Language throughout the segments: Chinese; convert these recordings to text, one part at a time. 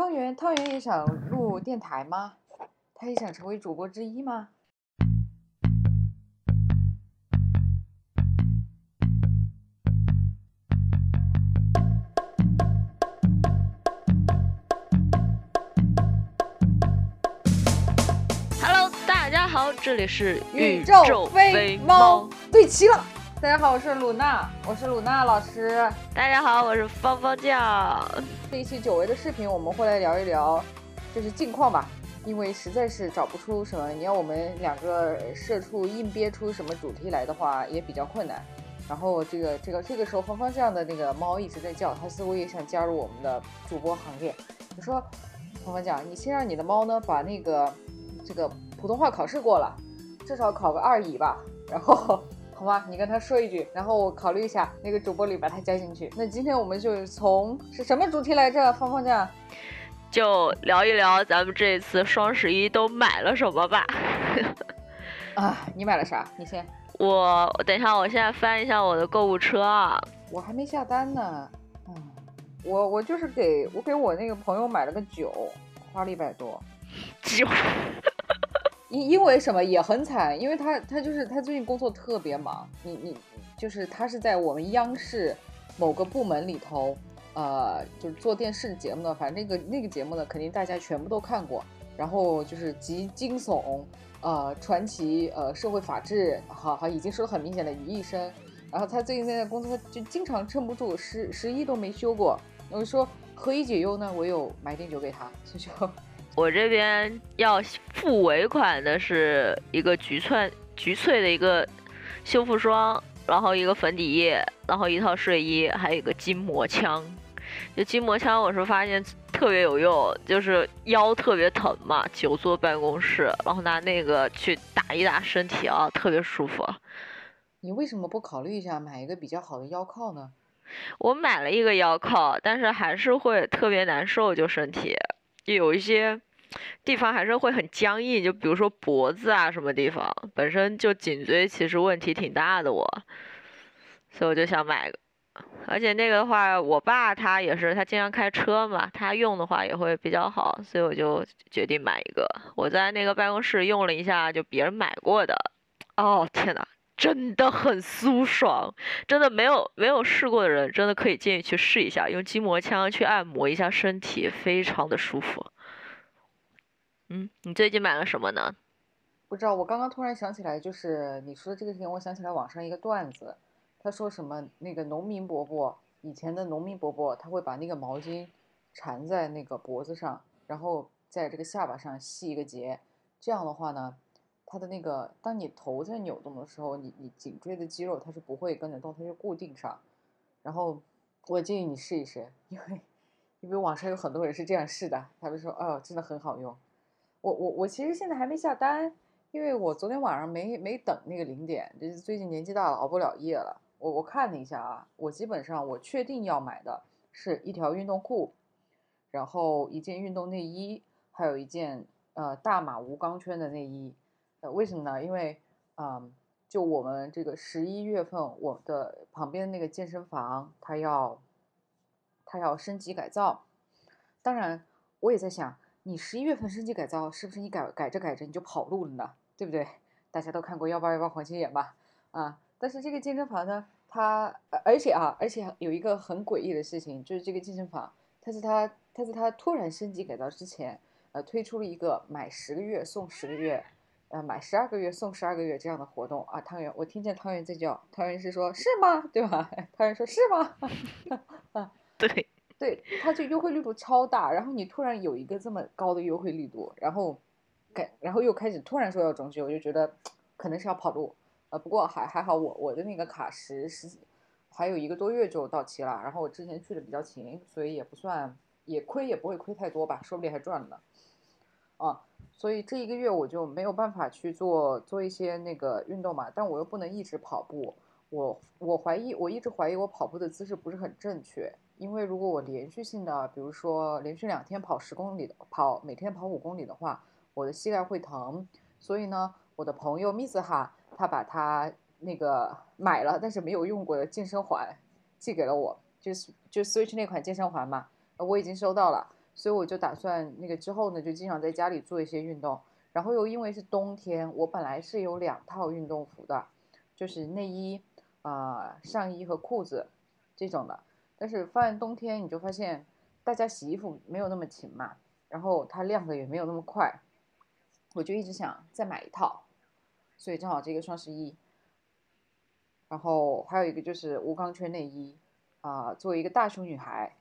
汤圆，汤圆也想录电台吗？他也想成为主播之一吗？Hello，大家好，这里是宇宙飞猫对齐了。大家好，我是鲁娜，我是鲁娜老师。大家好，我是芳芳酱。这一期久违的视频，我们会来聊一聊，就是近况吧。因为实在是找不出什么，你要我们两个社畜硬憋出什么主题来的话，也比较困难。然后这个这个这个时候，芳芳酱的那个猫一直在叫，它似乎也想加入我们的主播行列。你说，芳芳酱，你先让你的猫呢把那个这个普通话考试过了，至少考个二乙吧。然后，好吧，你跟他说一句，然后我考虑一下那个主播里把他加进去。那今天我们就从是什么主题来着？芳芳酱，就聊一聊咱们这次双十一都买了什么吧。啊，你买了啥？你先，我等一下，我现在翻一下我的购物车啊。我还没下单呢。嗯，我我就是给我给我那个朋友买了个酒，花了一百多。酒，因因为什么也很惨，因为他他就是他最近工作特别忙，你你就是他是在我们央视某个部门里头，呃，就是做电视节目的，反正那个那个节目呢，肯定大家全部都看过，然后就是集惊悚、呃传奇、呃社会法治，好好已经说的很明显的于一身，然后他最近在工作就经常撑不住，十十一都没休过，我说何以解忧呢？唯有买点酒给他，所以就。我这边要付尾款的是一个橘翠橘翠的一个修复霜，然后一个粉底液，然后一套睡衣，还有一个筋膜枪。就筋膜枪，我是发现特别有用，就是腰特别疼嘛，久坐办公室，然后拿那个去打一打身体啊，特别舒服。你为什么不考虑一下买一个比较好的腰靠呢？我买了一个腰靠，但是还是会特别难受，就身体就有一些地方还是会很僵硬，就比如说脖子啊什么地方，本身就颈椎其实问题挺大的我，所以我就想买个。而且那个的话，我爸他也是，他经常开车嘛，他用的话也会比较好，所以我就决定买一个。我在那个办公室用了一下，就别人买过的，哦天呐，真的很舒爽，真的没有没有试过的人，真的可以建议去试一下，用筋膜枪去按摩一下身体，非常的舒服。嗯，你最近买了什么呢？不知道，我刚刚突然想起来，就是你说的这个事情，我想起来网上一个段子，他说什么那个农民伯伯，以前的农民伯伯，他会把那个毛巾缠在那个脖子上，然后在这个下巴上系一个结，这样的话呢，它的那个当你头在扭动的时候，你你颈椎的肌肉它是不会跟着动，它就固定上。然后我建议你试一试，因为因为网上有很多人是这样试的，他们说哦，真的很好用。我我我其实现在还没下单，因为我昨天晚上没没等那个零点，就是最近年纪大了熬不了夜了。我我看了一下啊，我基本上我确定要买的是一条运动裤，然后一件运动内衣，还有一件呃大码无钢圈的内衣。呃，为什么呢？因为嗯，就我们这个十一月份，我的旁边那个健身房它要它要升级改造，当然我也在想。你十一月份升级改造，是不是你改改着改着你就跑路了呢？对不对？大家都看过幺八幺八黄金眼吧？啊，但是这个健身房呢，它而且啊，而且有一个很诡异的事情，就是这个健身房，它是它它是它突然升级改造之前，呃，推出了一个买十个月送十个月，呃，买十二个月送十二个月这样的活动啊。汤圆，我听见汤圆在叫，汤圆是说，是吗？对吧？汤圆说，是吗？啊，对。对，他就优惠力度超大，然后你突然有一个这么高的优惠力度，然后改，然后又开始突然说要终止，我就觉得 可能是要跑路，呃，不过还还好我我的那个卡十十还有一个多月就到期了，然后我之前去的比较勤，所以也不算也亏也不会亏太多吧，说不定还赚了呢，啊，所以这一个月我就没有办法去做做一些那个运动嘛，但我又不能一直跑步，我我怀疑我一直怀疑我跑步的姿势不是很正确。因为如果我连续性的，比如说连续两天跑十公里的跑，每天跑五公里的话，我的膝盖会疼。所以呢，我的朋友 Miss 哈，他把他那个买了但是没有用过的健身环寄给了我，就是就 Switch 那款健身环嘛，我已经收到了。所以我就打算那个之后呢，就经常在家里做一些运动。然后又因为是冬天，我本来是有两套运动服的，就是内衣啊、上衣和裤子这种的。但是发现冬天，你就发现大家洗衣服没有那么勤嘛，然后它晾的也没有那么快，我就一直想再买一套，所以正好这个双十一。然后还有一个就是无钢圈内衣，啊、作为一个大胸女孩，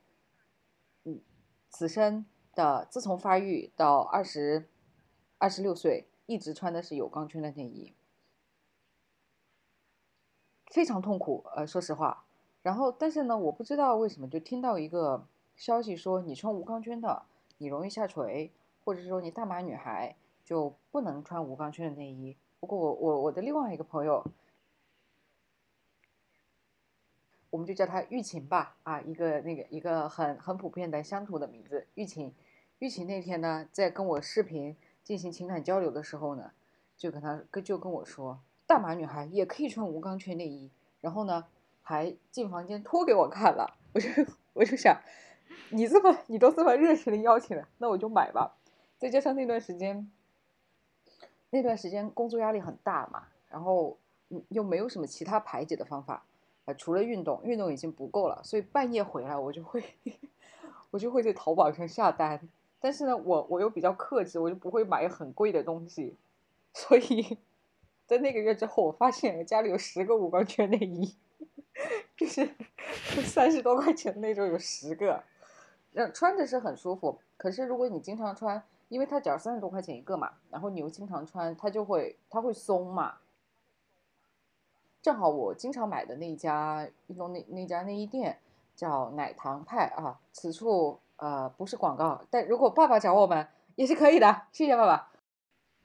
嗯，此生的自从发育到二十二十六岁，一直穿的是有钢圈的内衣，非常痛苦，呃，说实话。然后，但是呢，我不知道为什么就听到一个消息说，你穿无钢圈的，你容易下垂，或者是说你大码女孩就不能穿无钢圈的内衣。不过我我我的另外一个朋友，我们就叫她玉琴吧，啊，一个那个一个很很普遍的乡土的名字，玉琴。玉琴那天呢，在跟我视频进行情感交流的时候呢，就跟她跟就跟我说，大码女孩也可以穿无钢圈内衣，然后呢，还进房间脱给我看了。我就我就想，你这么你都这么热情的邀请了，那我就买吧。再加上那段时间，那段时间工作压力很大嘛，然后又没有什么其他排解的方法，除了运动，运动已经不够了，所以半夜回来我就会 我就会在淘宝上下单。但是呢，我我又比较克制，我就不会买很贵的东西，所以在那个月之后，我发现家里有十个无钢圈内衣，就是三十多块钱那种有十个，让穿着是很舒服。可是如果你经常穿，因为它只要三十多块钱一个嘛，然后你又经常穿，它就会它会松嘛。正好我经常买的那家运动那那家内衣店叫奶糖派啊，此处呃不是广告，但如果爸爸找我们也是可以的，谢谢爸爸。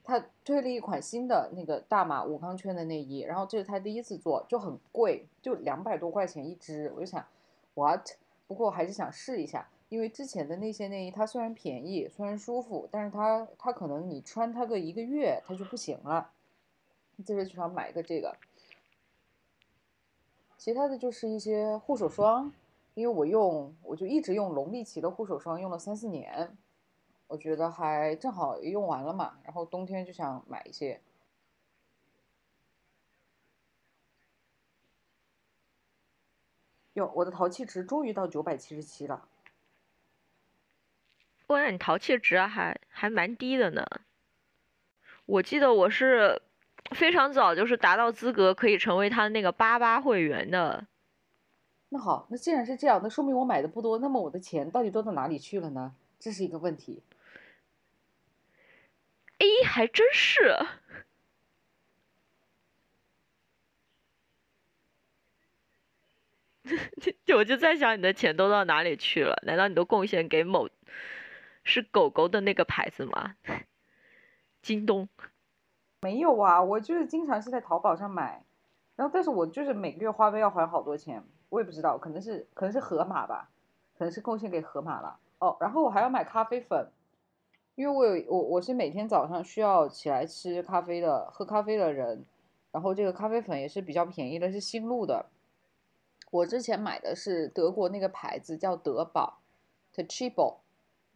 他推了一款新的那个大码无钢圈的内衣，然后这是他第一次做，就很贵，就两百多块钱一只。我就想，what？不过还是想试一下，因为之前的那些内衣它虽然便宜，虽然舒服，但是它它可能你穿它个一个月它就不行了。这次就想买个这个，其他的就是一些护手霜，因为我用我就一直用龙力奇的护手霜，用了三四年，我觉得还正好用完了嘛，然后冬天就想买一些。哟，我的淘气值终于到九百七十七了。哇，你淘气值还还蛮低的呢。我记得我是非常早就是达到资格可以成为他那个八八会员的。那好，那既然是这样，那说明我买的不多，那么我的钱到底都到哪里去了呢？这是一个问题。哎，还真是。就我就在想你的钱都到哪里去了？难道你都贡献给某是狗狗的那个牌子吗？京东？没有啊，我就是经常是在淘宝上买，然后但是我就是每个月花呗要还好多钱，我也不知道，可能是可能是盒马吧，可能是贡献给盒马了。哦，然后我还要买咖啡粉，因为我有我我是每天早上需要起来吃咖啡的，喝咖啡的人，然后这个咖啡粉也是比较便宜的，是新露的。我之前买的是德国那个牌子叫德宝 t e c h i b o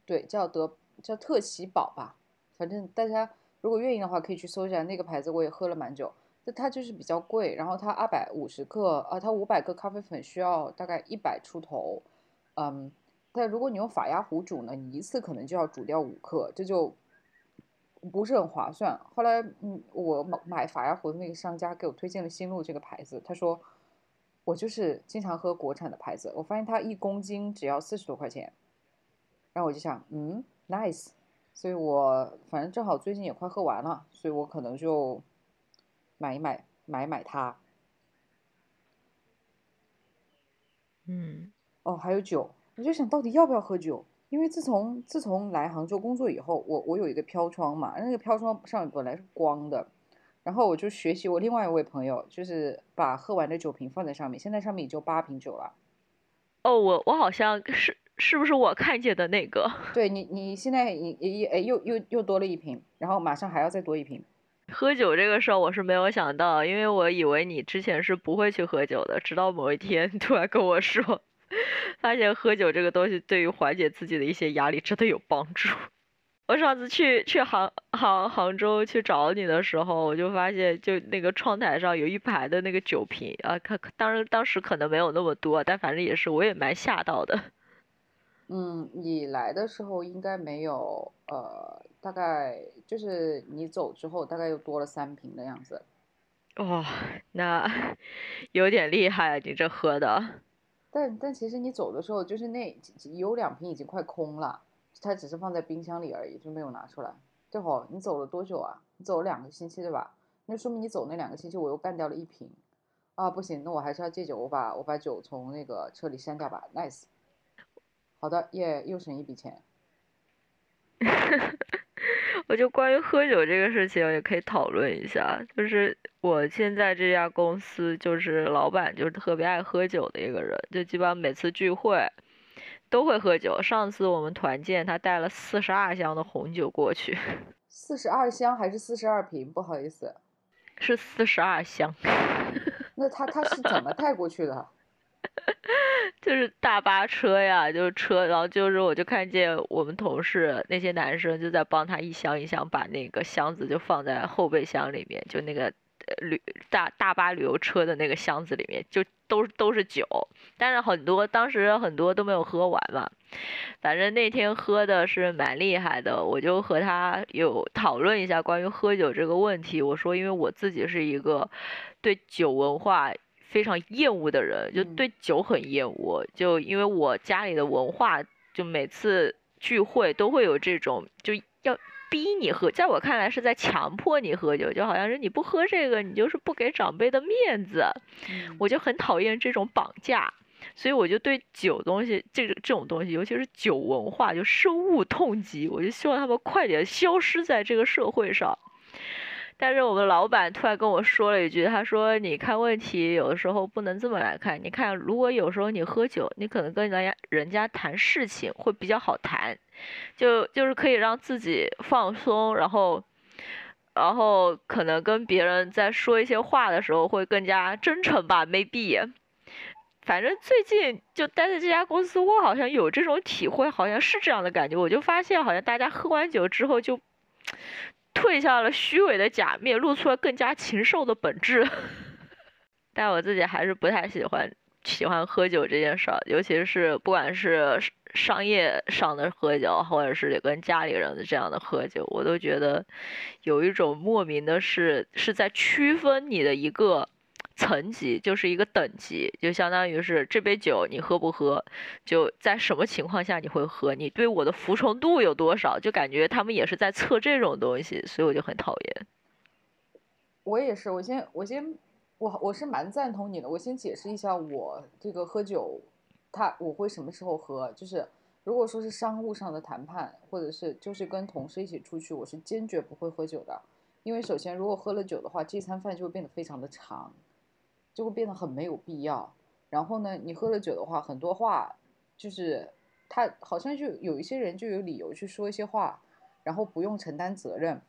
对，叫德叫特喜宝吧，反正大家如果愿意的话可以去搜一下那个牌子，我也喝了蛮久。就它就是比较贵，然后它二百五十克，啊，它五百克咖啡粉需要大概一百出头，嗯，但如果你用法压壶煮呢，你一次可能就要煮掉五克，这就不是很划算。后来，嗯，我买买法压壶的那个商家给我推荐了新路这个牌子，他说。我就是经常喝国产的牌子，我发现它一公斤只要四十多块钱，然后我就想，嗯，nice，所以我反正正好最近也快喝完了，所以我可能就买一买，买一买它。嗯，哦，还有酒，我就想到底要不要喝酒，因为自从自从来杭州工作以后，我我有一个飘窗嘛，那个飘窗上本来是光的。然后我就学习我另外一位朋友，就是把喝完的酒瓶放在上面，现在上面也就八瓶酒了。哦，我我好像是是不是我看见的那个？对你，你现在也也哎又又又多了一瓶，然后马上还要再多一瓶。喝酒这个事儿我是没有想到，因为我以为你之前是不会去喝酒的，直到某一天突然跟我说 发现喝酒这个东西对于缓解自己的一些压力真的有帮助。我上次去去杭杭杭州去找你的时候，我就发现就那个窗台上有一排的那个酒瓶啊，可当然当时可能没有那么多，但反正也是我也蛮吓到的。嗯，你来的时候应该没有，呃，大概就是你走之后大概又多了三瓶的样子。哇，那有点厉害啊，你这喝的。但但其实你走的时候，就是那有两瓶已经快空了。它只是放在冰箱里而已，就没有拿出来。正好你走了多久啊？你走了两个星期对吧？那说明你走那两个星期，我又干掉了一瓶。啊，不行，那我还是要戒酒。我把我把酒从那个车里删掉吧。Nice。好的，耶，又省一笔钱。我就关于喝酒这个事情也可以讨论一下。就是我现在这家公司，就是老板就是特别爱喝酒的一个人，就基本上每次聚会。都会喝酒。上次我们团建，他带了四十二箱的红酒过去。四十二箱还是四十二瓶？不好意思，是四十二箱。那他他是怎么带过去的？就是大巴车呀，就是车，然后就是我就看见我们同事那些男生就在帮他一箱一箱把那个箱子就放在后备箱里面，就那个。旅大大巴旅游车的那个箱子里面就都都是酒，但是很多当时很多都没有喝完嘛。反正那天喝的是蛮厉害的，我就和他有讨论一下关于喝酒这个问题。我说，因为我自己是一个对酒文化非常厌恶的人，就对酒很厌恶。就因为我家里的文化，就每次聚会都会有这种就要。逼你喝，在我看来是在强迫你喝酒，就好像是你不喝这个，你就是不给长辈的面子。我就很讨厌这种绑架，所以我就对酒东西，这个这种东西，尤其是酒文化，就深恶痛疾。我就希望他们快点消失在这个社会上。但是我们老板突然跟我说了一句，他说：“你看问题有的时候不能这么来看，你看如果有时候你喝酒，你可能跟人家人家谈事情会比较好谈。”就就是可以让自己放松，然后，然后可能跟别人在说一些话的时候会更加真诚吧，maybe。反正最近就待在这家公司，我好像有这种体会，好像是这样的感觉。我就发现，好像大家喝完酒之后就褪下了虚伪的假面，露出了更加禽兽的本质。但我自己还是不太喜欢喜欢喝酒这件事儿，尤其是不管是。商业上的喝酒，或者是跟家里人的这样的喝酒，我都觉得有一种莫名的是是在区分你的一个层级，就是一个等级，就相当于是这杯酒你喝不喝，就在什么情况下你会喝，你对我的服从度有多少，就感觉他们也是在测这种东西，所以我就很讨厌。我也是，我先我先我我是蛮赞同你的，我先解释一下我这个喝酒。他我会什么时候喝？就是如果说是商务上的谈判，或者是就是跟同事一起出去，我是坚决不会喝酒的。因为首先，如果喝了酒的话，这餐饭就会变得非常的长，就会变得很没有必要。然后呢，你喝了酒的话，很多话就是他好像就有一些人就有理由去说一些话，然后不用承担责任。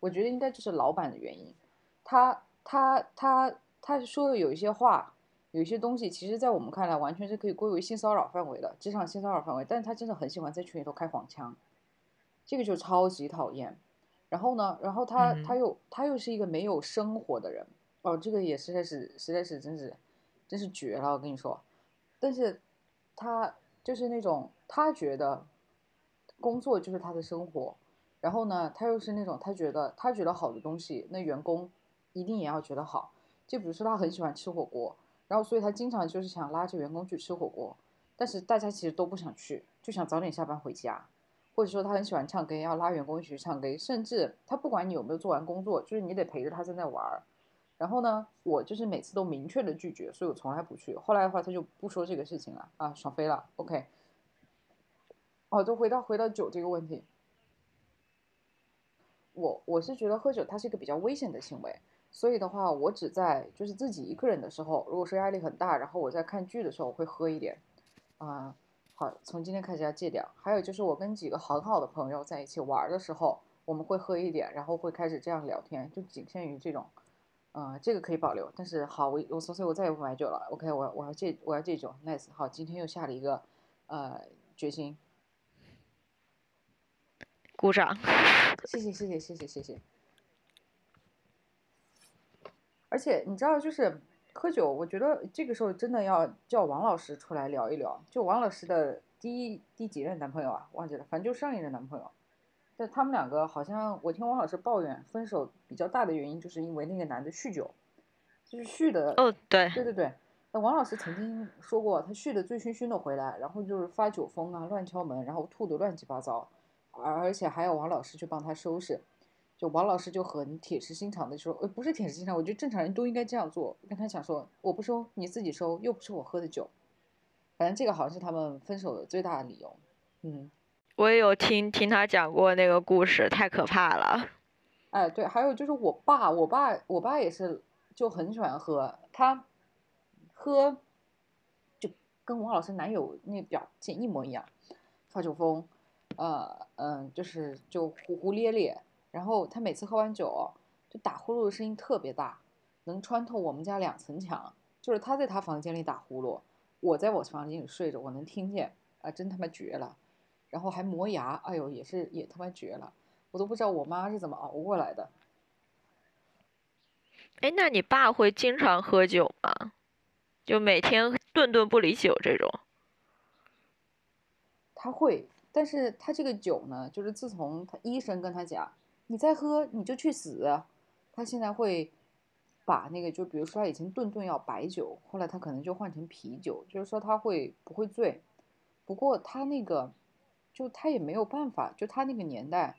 我觉得应该就是老板的原因，他他他他说的有一些话，有一些东西，其实在我们看来完全是可以归为性骚扰范围的，职场性骚扰范围。但是他真的很喜欢在群里头开黄腔，这个就超级讨厌。然后呢，然后他他又他又是一个没有生活的人，哦，这个也实在是实在是真是真是绝了，我跟你说。但是他就是那种他觉得工作就是他的生活。然后呢，他又是那种他觉得他觉得好的东西，那员工一定也要觉得好。就比如说他很喜欢吃火锅，然后所以他经常就是想拉着员工去吃火锅，但是大家其实都不想去，就想早点下班回家。或者说他很喜欢唱歌，要拉员工一起去唱歌，甚至他不管你有没有做完工作，就是你得陪着他在那玩儿。然后呢，我就是每次都明确的拒绝，所以我从来不去。后来的话，他就不说这个事情了啊，爽飞了。OK，哦，就回到回到酒这个问题。我我是觉得喝酒它是一个比较危险的行为，所以的话，我只在就是自己一个人的时候，如果说压力很大，然后我在看剧的时候，我会喝一点。啊，好，从今天开始要戒掉。还有就是我跟几个很好的朋友在一起玩的时候，我们会喝一点，然后会开始这样聊天，就仅限于这种。嗯，这个可以保留，但是好，我我所以，我再也不买酒了。OK，我我要戒我要戒酒，nice。好，今天又下了一个呃决心，鼓掌。谢谢谢谢谢谢谢谢。而且你知道，就是喝酒，我觉得这个时候真的要叫王老师出来聊一聊。就王老师的第一第几任男朋友啊，忘记了，反正就上一任男朋友。但他们两个好像，我听王老师抱怨，分手比较大的原因就是因为那个男的酗酒，就是酗的。哦，对，对对对。那王老师曾经说过，他酗的醉醺醺的回来，然后就是发酒疯啊，乱敲门，然后吐的乱七八糟，而而且还有王老师去帮他收拾。就王老师就很铁石心肠的说，呃，不是铁石心肠，我觉得正常人都应该这样做。跟他讲说，我不收，你自己收，又不是我喝的酒。反正这个好像是他们分手的最大的理由。嗯。我也有听听他讲过那个故事，太可怕了。哎，对，还有就是我爸，我爸，我爸也是，就很喜欢喝，他喝就跟王老师男友那表现一模一样，发酒疯，呃，嗯，就是就胡胡咧咧，然后他每次喝完酒就打呼噜的声音特别大，能穿透我们家两层墙，就是他在他房间里打呼噜，我在我房间里睡着，我能听见，啊，真他妈绝了。然后还磨牙，哎呦，也是也他妈绝了，我都不知道我妈是怎么熬过来的。哎，那你爸会经常喝酒吗？就每天顿顿不离酒这种？他会，但是他这个酒呢，就是自从他医生跟他讲，你再喝你就去死，他现在会把那个，就比如说他以前顿顿要白酒，后来他可能就换成啤酒，就是说他会不会醉？不过他那个。就他也没有办法，就他那个年代，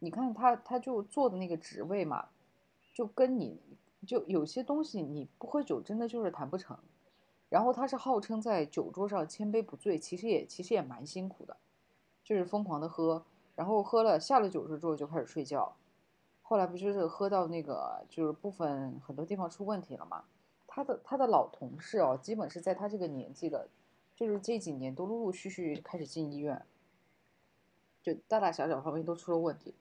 你看他，他就做的那个职位嘛，就跟你就有些东西你不喝酒真的就是谈不成。然后他是号称在酒桌上千杯不醉，其实也其实也蛮辛苦的，就是疯狂的喝，然后喝了下了酒之后就开始睡觉，后来不就是喝到那个就是部分很多地方出问题了嘛？他的他的老同事哦，基本是在他这个年纪的，就是这几年都陆陆续续开始进医院。就大大小小方面都出了问题，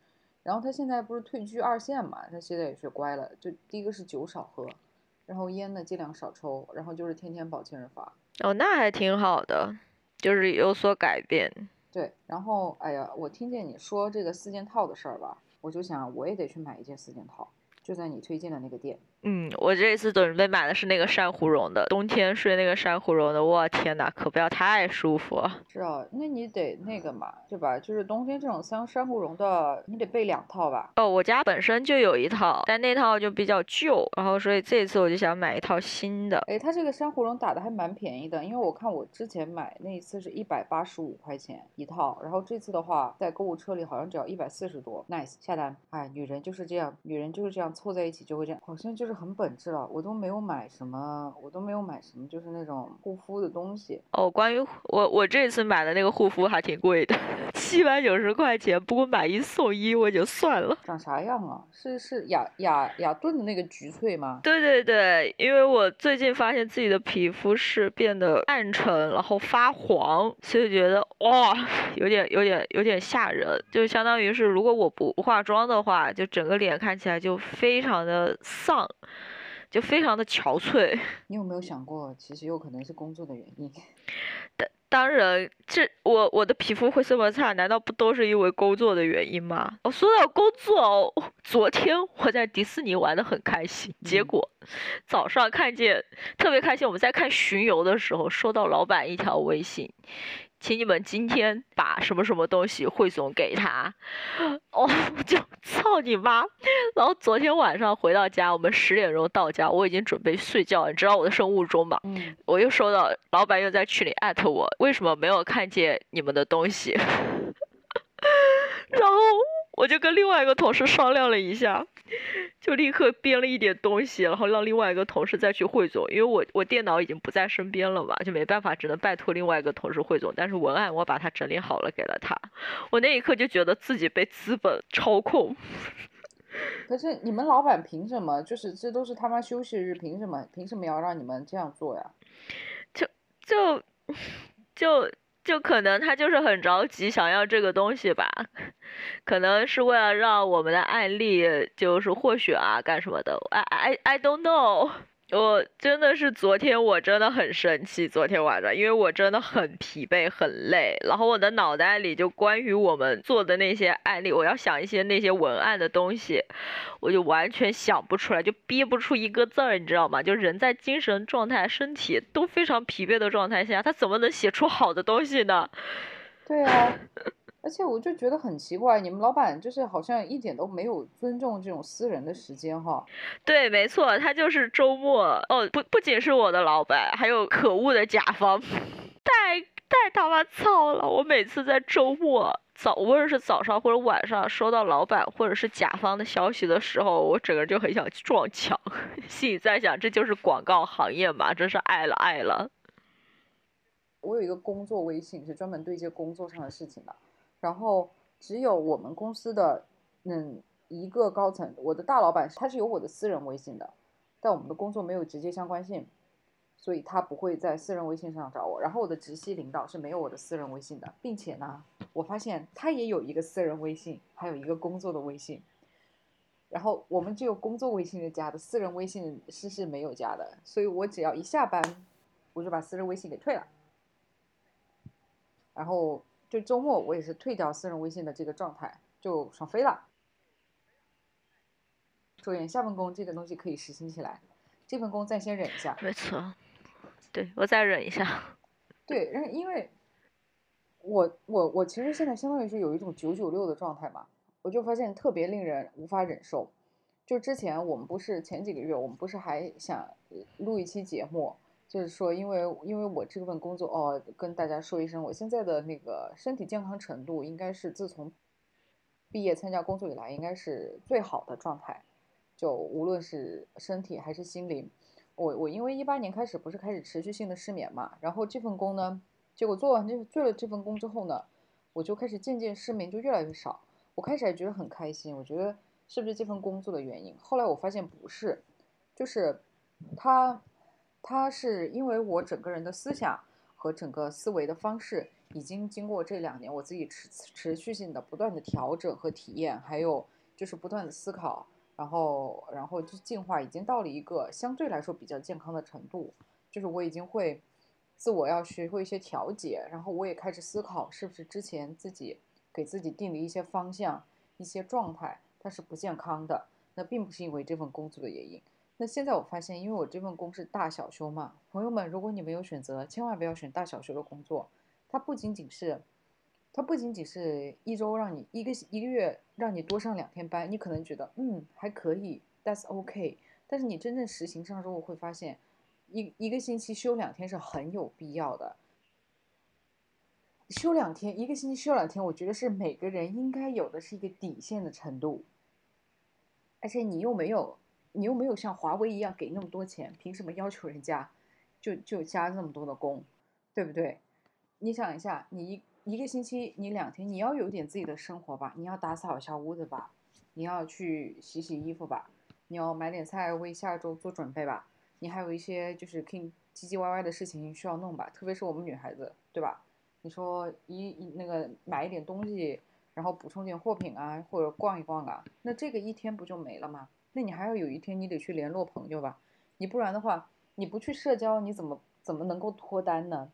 然后他现在不是退居二线嘛？他现在也学乖了，就第一个是酒少喝，然后烟呢尽量少抽，然后就是天天保健日法。哦，那还挺好的，就是有所改变。对，然后哎呀，我听见你说这个四件套的事儿吧，我就想我也得去买一件四件套，就在你推荐的那个店。嗯，我这次准备买的是那个珊瑚绒的，冬天睡那个珊瑚绒的，我天呐，可不要太舒服。是啊，那你得那个嘛，对吧？就是冬天这种像珊瑚绒的，你得备两套吧？哦，我家本身就有一套，但那套就比较旧，然后所以这次我就想买一套新的。哎，它这个珊瑚绒打的还蛮便宜的，因为我看我之前买那一次是一百八十五块钱一套，然后这次的话在购物车里好像只要一百四十多，nice 下单。哎，女人就是这样，女人就是这样凑在一起就会这样，好像就是很本质了。我都没有买什么，我都没有买什么，就是那种护肤的东西。哦，关于我我这次买的那个护肤还挺贵的，七百九十块钱。不过买一送一我就算了。长啥样啊？是是雅雅雅顿的那个橘翠吗？对对对，因为我最近发现自己的皮肤是变得暗沉，然后发黄，所以觉得哇，有点有点有点吓人。就相当于是如果我不化妆的话，就整个脸看起来就非常的丧。就非常的憔悴。你有没有想过，其实有可能是工作的原因？当当然，这我我的皮肤会这么差，难道不都是因为工作的原因吗？哦，说到工作，昨天我在迪士尼玩的很开心，结果早上看见特别开心，我们在看巡游的时候收到老板一条微信。请你们今天把什么什么东西汇总给他，哦，就操你妈！然后昨天晚上回到家，我们十点钟到家，我已经准备睡觉。你知道我的生物钟吗？嗯。我又收到老板又在群里艾特我，为什么没有看见你们的东西？然后我就跟另外一个同事商量了一下。就立刻编了一点东西，然后让另外一个同事再去汇总，因为我我电脑已经不在身边了嘛，就没办法，只能拜托另外一个同事汇总。但是文案我把它整理好了给了他，我那一刻就觉得自己被资本操控。可是你们老板凭什么？就是这都是他妈休息日，凭什么？凭什么要让你们这样做呀？就就 就就可能他就是很着急想要这个东西吧，可能是为了让我们的案例就是获选啊干什么的，I I I don't know。我真的是昨天，我真的很生气。昨天晚上，因为我真的很疲惫、很累，然后我的脑袋里就关于我们做的那些案例，我要想一些那些文案的东西，我就完全想不出来，就憋不出一个字儿，你知道吗？就人在精神状态、身体都非常疲惫的状态下，他怎么能写出好的东西呢？对啊。而且我就觉得很奇怪，你们老板就是好像一点都没有尊重这种私人的时间哈。对，没错，他就是周末哦，不不仅是我的老板，还有可恶的甲方，太太他妈操了！我每次在周末早，无论是早上或者晚上收到老板或者是甲方的消息的时候，我整个人就很想撞墙，心里在想，这就是广告行业嘛，真是爱了爱了。我有一个工作微信，是专门对接工作上的事情的。然后只有我们公司的嗯一个高层，我的大老板他是有我的私人微信的，但我们的工作没有直接相关性，所以他不会在私人微信上找我。然后我的直系领导是没有我的私人微信的，并且呢，我发现他也有一个私人微信，还有一个工作的微信。然后我们只有工作微信是加的，私人微信是是没有加的，所以我只要一下班，我就把私人微信给退了，然后。就周末我也是退掉私人微信的这个状态，就爽飞了。祝愿，下份工这个东西可以实行起来，这份工再先忍一下。没错，对我再忍一下。对，然后因为，我我我其实现在相当于是有一种九九六的状态嘛，我就发现特别令人无法忍受。就之前我们不是前几个月，我们不是还想录一期节目。就是说，因为因为我这份工作哦，跟大家说一声，我现在的那个身体健康程度应该是自从毕业参加工作以来，应该是最好的状态。就无论是身体还是心灵，我我因为一八年开始不是开始持续性的失眠嘛，然后这份工呢，结果做完这做了这份工之后呢，我就开始渐渐失眠就越来越少。我开始还觉得很开心，我觉得是不是这份工作的原因？后来我发现不是，就是他。他是因为我整个人的思想和整个思维的方式，已经经过这两年我自己持持续性的不断的调整和体验，还有就是不断的思考，然后然后就进化，已经到了一个相对来说比较健康的程度。就是我已经会自我要学会一些调节，然后我也开始思考，是不是之前自己给自己定的一些方向、一些状态，它是不健康的。那并不是因为这份工作的原因。那现在我发现，因为我这份工是大小休嘛，朋友们，如果你没有选择，千万不要选大小休的工作。它不仅仅是，它不仅仅是一周让你一个一个月让你多上两天班，你可能觉得嗯还可以，That's OK。但是你真正实行上之后，会发现一一个星期休两天是很有必要的。休两天，一个星期休两天，我觉得是每个人应该有的是一个底线的程度。而且你又没有。你又没有像华为一样给那么多钱，凭什么要求人家就就加那么多的工，对不对？你想一下，你一一个星期你两天，你要有点自己的生活吧？你要打扫一下屋子吧？你要去洗洗衣服吧？你要买点菜为下周做准备吧？你还有一些就是可以唧唧歪歪的事情需要弄吧？特别是我们女孩子，对吧？你说一一那个买一点东西，然后补充点货品啊，或者逛一逛啊，那这个一天不就没了吗？那你还要有一天你得去联络朋友吧，你不然的话，你不去社交，你怎么怎么能够脱单呢？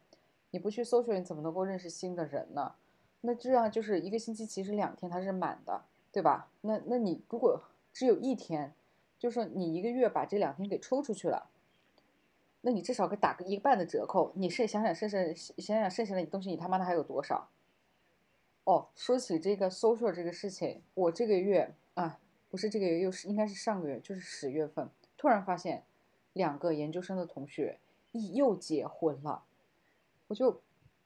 你不去搜索，你怎么能够认识新的人呢？那这样就是一个星期其实两天它是满的，对吧？那那你如果只有一天，就是你一个月把这两天给抽出去了，那你至少给打个一半的折扣。你是想想剩下想想剩下的东西，你他妈的还有多少？哦，说起这个搜索这个事情，我这个月啊。不是这个月，又是应该是上个月，就是十月份，突然发现两个研究生的同学又结婚了，我就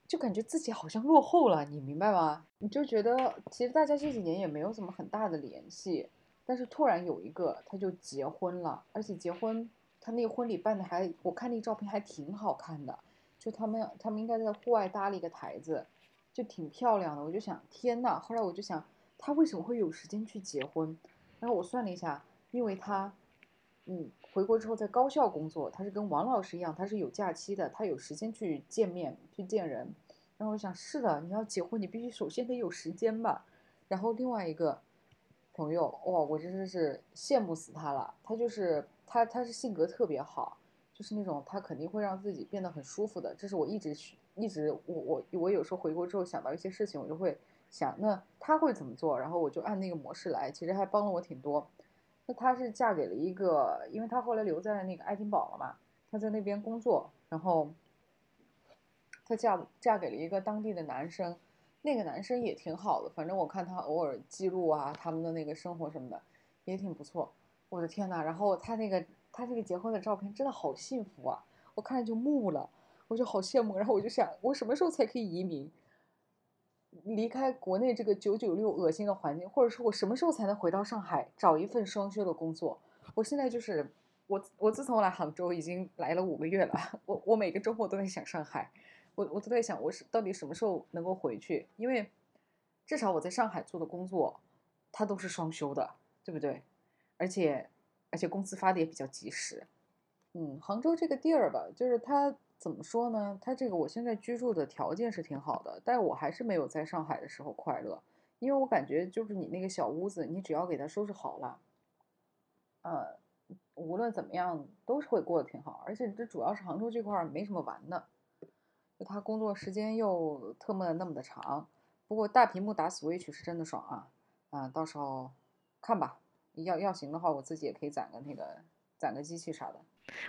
就感觉自己好像落后了，你明白吗？你就觉得其实大家这几年也没有什么很大的联系，但是突然有一个他就结婚了，而且结婚他那个婚礼办的还，我看那个照片还挺好看的，就他们他们应该在户外搭了一个台子，就挺漂亮的，我就想天呐，后来我就想他为什么会有时间去结婚？然后我算了一下，因为他，嗯，回国之后在高校工作，他是跟王老师一样，他是有假期的，他有时间去见面去见人。然后我想是的，你要结婚，你必须首先得有时间吧。然后另外一个朋友，哇，我真的是羡慕死他了。他就是他，他是性格特别好，就是那种他肯定会让自己变得很舒服的。这是我一直去一直我我我有时候回国之后想到一些事情，我就会想，那他会怎么做？然后我就按那个模式来，其实还帮了我挺多。那她是嫁给了一个，因为她后来留在那个爱丁堡了嘛，她在那边工作，然后她嫁嫁给了一个当地的男生，那个男生也挺好的，反正我看他偶尔记录啊，他们的那个生活什么的也挺不错。我的天呐，然后他那个他这个结婚的照片真的好幸福啊，我看着就木了，我就好羡慕，然后我就想，我什么时候才可以移民？离开国内这个九九六恶心的环境，或者说，我什么时候才能回到上海找一份双休的工作？我现在就是我，我自从来杭州已经来了五个月了，我我每个周末都在想上海，我我都在想我是到底什么时候能够回去？因为至少我在上海做的工作，它都是双休的，对不对？而且而且工资发的也比较及时。嗯，杭州这个地儿吧，就是它。怎么说呢？他这个我现在居住的条件是挺好的，但我还是没有在上海的时候快乐，因为我感觉就是你那个小屋子，你只要给它收拾好了，呃，无论怎么样都是会过得挺好。而且这主要是杭州这块儿没什么玩的，就他工作时间又特么那么的长。不过大屏幕打 Switch 是真的爽啊！啊，到时候看吧，要要行的话，我自己也可以攒个那个攒个机器啥的。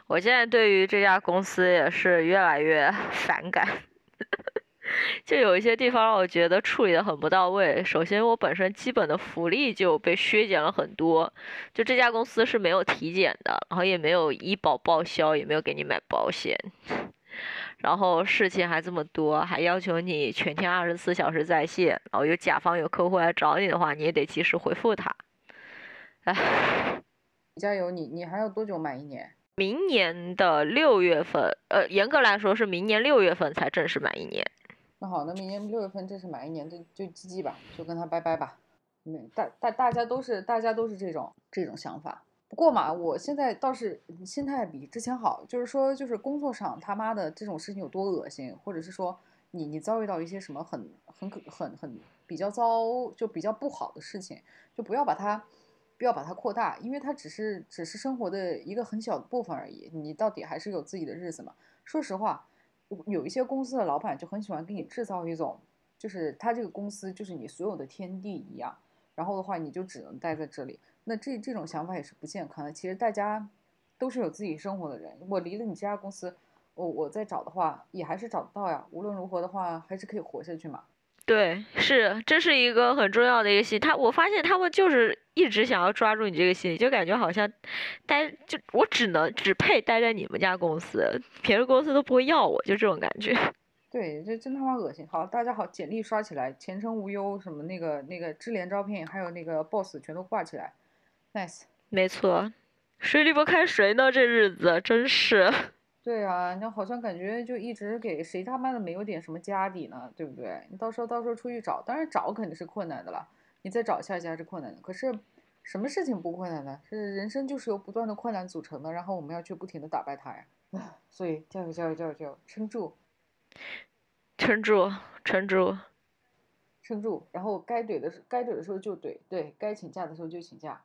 我现在对于这家公司也是越来越反感，就有一些地方让我觉得处理的很不到位。首先，我本身基本的福利就被削减了很多，就这家公司是没有体检的，然后也没有医保报销，也没有给你买保险，然后事情还这么多，还要求你全天二十四小时在线，然后有甲方有客户来找你的话，你也得及时回复他。哎，加油！你你还要多久满一年？明年的六月份，呃，严格来说是明年六月份才正式满一年。那好，那明年六月份正式满一年，就就 GG 吧，就跟他拜拜吧。嗯，大大大家都是大家都是这种这种想法。不过嘛，我现在倒是心态比之前好，就是说，就是工作上他妈的这种事情有多恶心，或者是说你你遭遇到一些什么很很很很比较糟就比较不好的事情，就不要把它。不要把它扩大，因为它只是只是生活的一个很小的部分而已。你到底还是有自己的日子嘛？说实话，有一些公司的老板就很喜欢给你制造一种，就是他这个公司就是你所有的天地一样。然后的话，你就只能待在这里。那这这种想法也是不健康的。其实大家都是有自己生活的人。我离了你这家公司，我我再找的话也还是找得到呀。无论如何的话，还是可以活下去嘛。对，是，这是一个很重要的一个戏。他，我发现他们就是一直想要抓住你这个心理，就感觉好像待就我只能只配待在你们家公司，别的公司都不会要我，就这种感觉。对，这真他妈恶心。好，大家好，简历刷起来，前程无忧，什么那个那个智联招聘，还有那个 boss 全都挂起来，nice。没错，谁离不开谁呢？这日子真是。对啊，那好像感觉就一直给谁他妈的没有点什么家底呢，对不对？你到时候到时候出去找，当然找肯定是困难的了，你再找下一家是困难的。可是什么事情不困难呢？是人生就是由不断的困难组成的，然后我们要去不停的打败它呀。所以加油加油加油加油，撑住，撑住撑住撑住，然后该怼的时该怼的时候就怼，对该请假的时候就请假。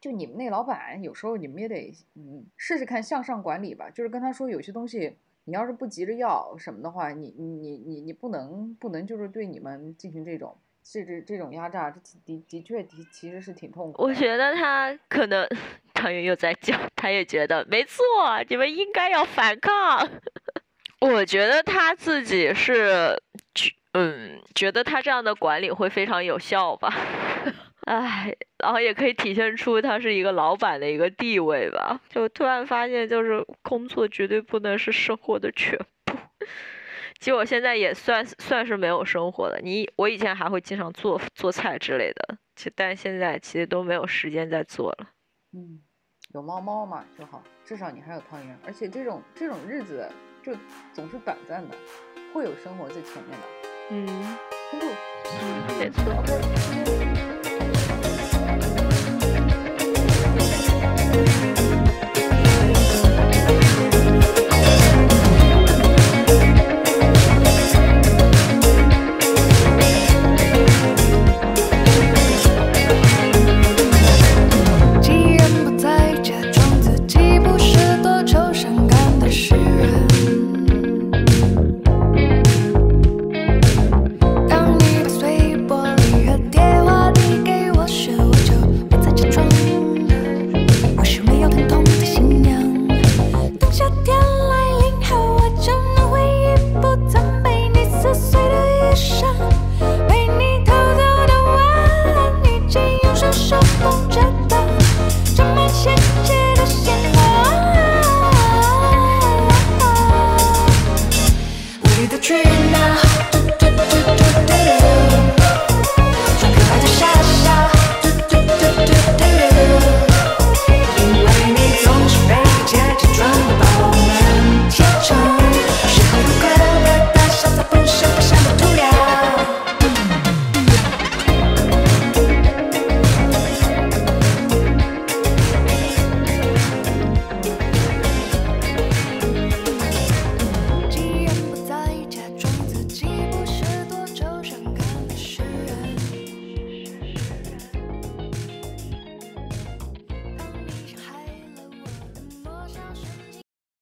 就你们那老板，有时候你们也得嗯试试看向上管理吧。就是跟他说，有些东西你要是不急着要什么的话，你你你你不能不能就是对你们进行这种这这这种压榨，这的的确的其实是挺痛苦。我觉得他可能唐云又在叫，他也觉得没错，你们应该要反抗。我觉得他自己是嗯觉得他这样的管理会非常有效吧。唉，然后也可以体现出他是一个老板的一个地位吧。就突然发现，就是工作绝对不能是生活的全部。其实我现在也算算是没有生活的。你我以前还会经常做做菜之类的，其但现在其实都没有时间再做了。嗯，有猫猫嘛就好，至少你还有汤圆。而且这种这种日子就总是短暂的，会有生活在前面的。嗯，没错。